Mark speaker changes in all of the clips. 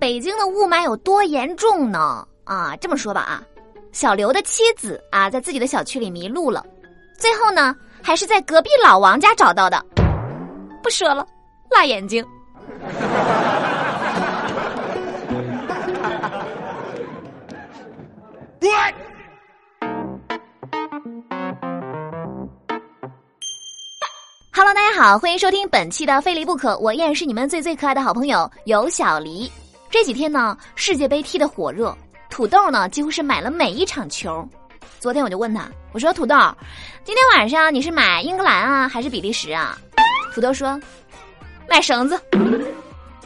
Speaker 1: 北京的雾霾有多严重呢？啊，这么说吧啊，小刘的妻子啊，在自己的小区里迷路了，最后呢，还是在隔壁老王家找到的。不说了，辣眼睛。好，欢迎收听本期的《非离不可》，我依然是你们最最可爱的好朋友有小黎。这几天呢，世界杯踢得火热，土豆呢几乎是买了每一场球。昨天我就问他，我说土豆，今天晚上你是买英格兰啊，还是比利时啊？土豆说，买绳子。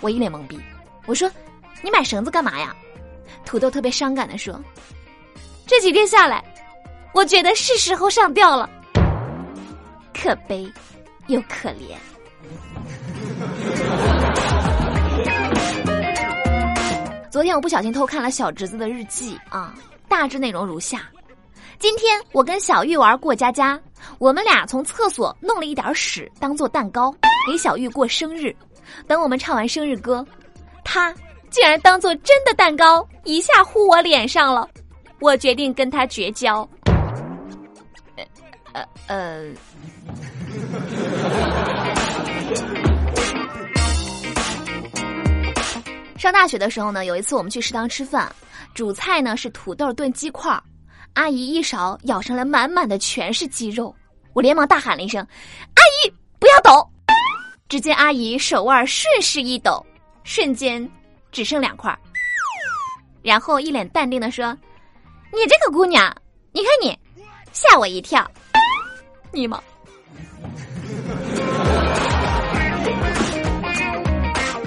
Speaker 1: 我一脸懵逼，我说，你买绳子干嘛呀？土豆特别伤感的说，这几天下来，我觉得是时候上吊了，可悲。又可怜。昨天我不小心偷看了小侄子的日记啊，大致内容如下：今天我跟小玉玩过家家，我们俩从厕所弄了一点屎当做蛋糕给小玉过生日。等我们唱完生日歌，他竟然当做真的蛋糕一下呼我脸上了。我决定跟他绝交。呃呃。上大学的时候呢，有一次我们去食堂吃饭，主菜呢是土豆炖鸡块，阿姨一勺舀上来，满满的全是鸡肉，我连忙大喊了一声：“阿姨，不要抖！”只见阿姨手腕顺势一抖，瞬间只剩两块，然后一脸淡定的说：“你这个姑娘，你看你，吓我一跳，你吗？”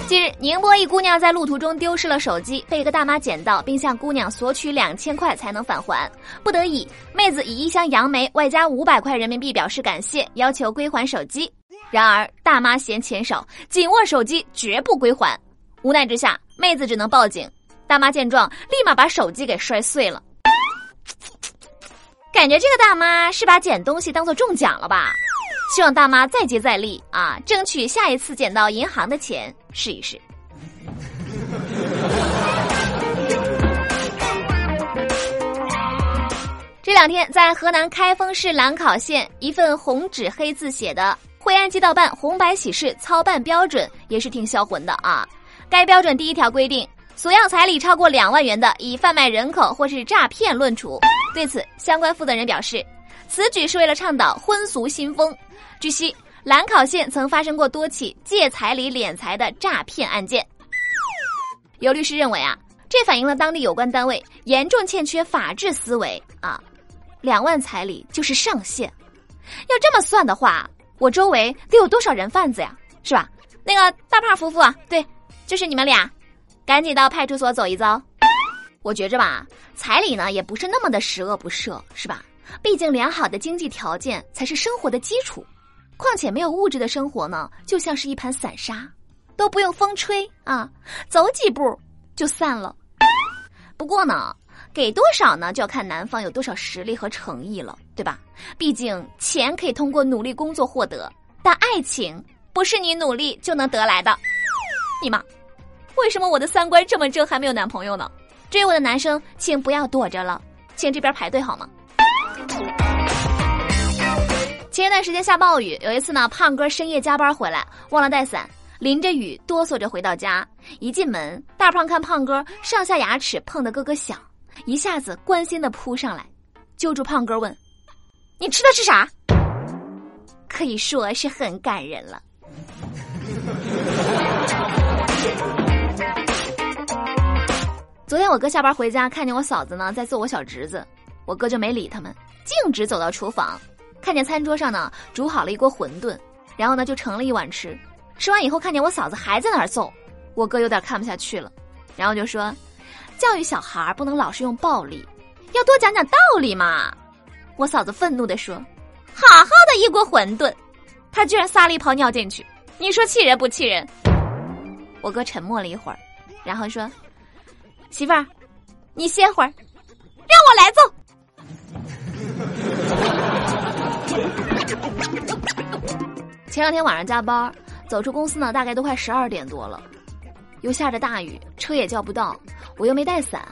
Speaker 1: 近日，宁波一姑娘在路途中丢失了手机，被一个大妈捡到，并向姑娘索取两千块才能返还。不得已，妹子以一箱杨梅外加五百块人民币表示感谢，要求归还手机。然而，大妈嫌钱少，紧握手机绝不归还。无奈之下，妹子只能报警。大妈见状，立马把手机给摔碎了。感觉这个大妈是把捡东西当做中奖了吧？希望大妈再接再厉啊，争取下一次捡到银行的钱试一试。这两天，在河南开封市兰考县，一份红纸黑字写的《惠安街道办红白喜事操办标准》也是挺销魂的啊。该标准第一条规定，索要彩礼超过两万元的，以贩卖人口或是诈骗论处。对此，相关负责人表示，此举是为了倡导婚俗新风。据悉，兰考县曾发生过多起借彩礼敛财的诈骗案件。有律师认为啊，这反映了当地有关单位严重欠缺法治思维啊。两万彩礼就是上限，要这么算的话，我周围得有多少人贩子呀？是吧？那个大胖夫妇啊，对，就是你们俩，赶紧到派出所走一遭。我觉着吧，彩礼呢也不是那么的十恶不赦，是吧？毕竟良好的经济条件才是生活的基础。况且没有物质的生活呢，就像是一盘散沙，都不用风吹啊，走几步就散了。不过呢，给多少呢，就要看男方有多少实力和诚意了，对吧？毕竟钱可以通过努力工作获得，但爱情不是你努力就能得来的。你妈，为什么我的三观这么正还没有男朋友呢？追我的男生，请不要躲着了，请这边排队好吗？前一段时间下暴雨，有一次呢，胖哥深夜加班回来忘了带伞，淋着雨哆嗦着回到家。一进门，大胖看胖哥上下牙齿碰得咯咯响，一下子关心的扑上来，揪住胖哥问：“你吃的是啥？”可以说是很感人了。昨天我哥下班回家，看见我嫂子呢在揍我小侄子，我哥就没理他们，径直走到厨房。看见餐桌上呢煮好了一锅馄饨，然后呢就盛了一碗吃。吃完以后看见我嫂子还在那儿揍，我哥有点看不下去了，然后就说：“教育小孩不能老是用暴力，要多讲讲道理嘛。”我嫂子愤怒地说：“好好的一锅馄饨，他居然撒了一泡尿进去，你说气人不气人？”我哥沉默了一会儿，然后说：“媳妇儿，你歇会儿，让我来揍。”前两天晚上加班，走出公司呢，大概都快十二点多了，又下着大雨，车也叫不到，我又没带伞，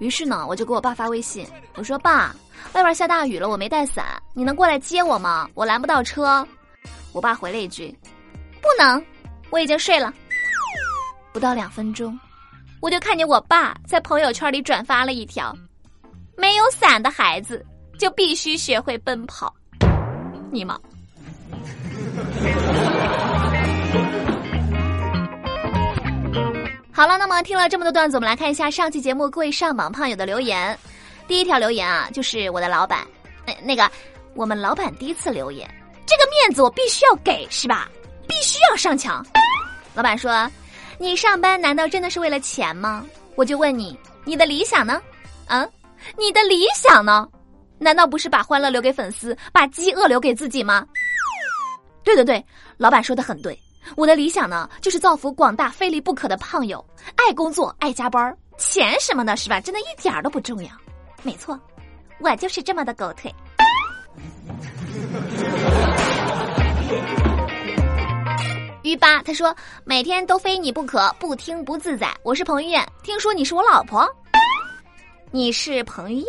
Speaker 1: 于是呢，我就给我爸发微信，我说：“爸，外边下大雨了，我没带伞，你能过来接我吗？我拦不到车。”我爸回了一句：“不能，我已经睡了。”不到两分钟，我就看见我爸在朋友圈里转发了一条：“没有伞的孩子就必须学会奔跑。”你妈！好了，那么听了这么多段子，我们来看一下上期节目各位上榜胖友的留言。第一条留言啊，就是我的老板，那，那个我们老板第一次留言，这个面子我必须要给，是吧？必须要上墙。老板说：“你上班难道真的是为了钱吗？”我就问你，你的理想呢？嗯，你的理想呢？难道不是把欢乐留给粉丝，把饥饿留给自己吗？对对对，老板说的很对。我的理想呢，就是造福广大非离不可的胖友，爱工作，爱加班，钱什么的，是吧？真的一点儿都不重要。没错，我就是这么的狗腿。于八他说每天都非你不可，不听不自在。我是彭于晏，听说你是我老婆，你是彭于晏。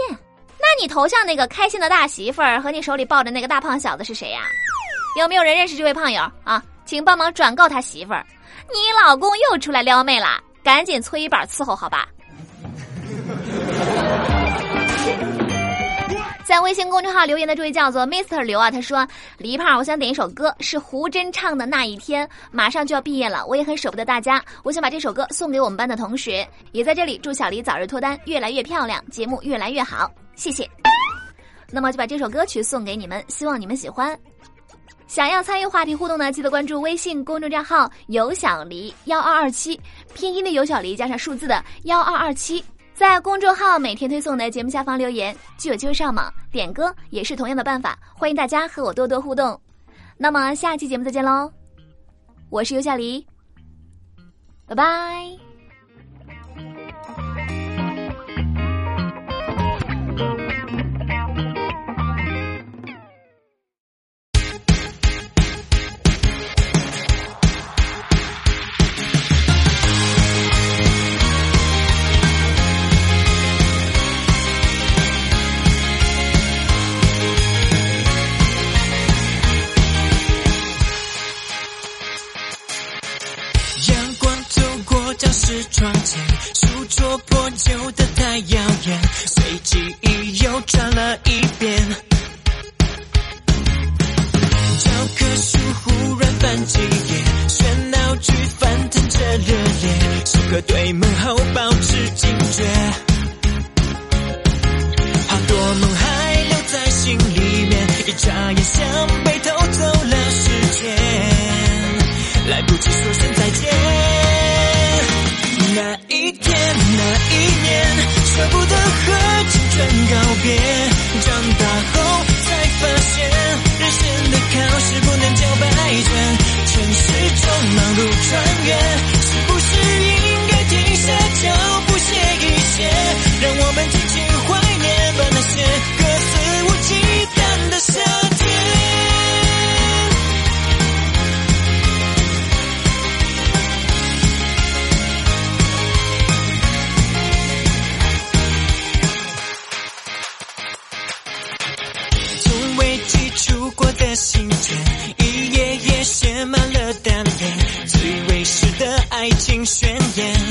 Speaker 1: 那你头像那个开心的大媳妇儿和你手里抱着那个大胖小子是谁呀？有没有人认识这位胖友啊？请帮忙转告他媳妇儿，你老公又出来撩妹了，赶紧搓衣板伺候好吧。在微信公众号留言的这位叫做 Mr 刘啊，他说：“黎胖，我想点一首歌，是胡真唱的《那一天》，马上就要毕业了，我也很舍不得大家，我想把这首歌送给我们班的同学，也在这里祝小黎早日脱单，越来越漂亮，节目越来越好，谢谢。那么就把这首歌曲送给你们，希望你们喜欢。想要参与话题互动呢，记得关注微信公众账号‘有小黎幺二二七’，拼音的有小黎加上数字的幺二二七。”在公众号每天推送的节目下方留言，就有机会上榜点歌，也是同样的办法。欢迎大家和我多多互动。那么下期节目再见喽，我是尤小黎，拜拜。
Speaker 2: 窗前，书桌破旧的太耀眼，随记忆又转了一遍。教科书忽然翻几页，喧闹剧翻腾着热烈，时刻对门后保持警觉。单恋最卫视的爱情宣言。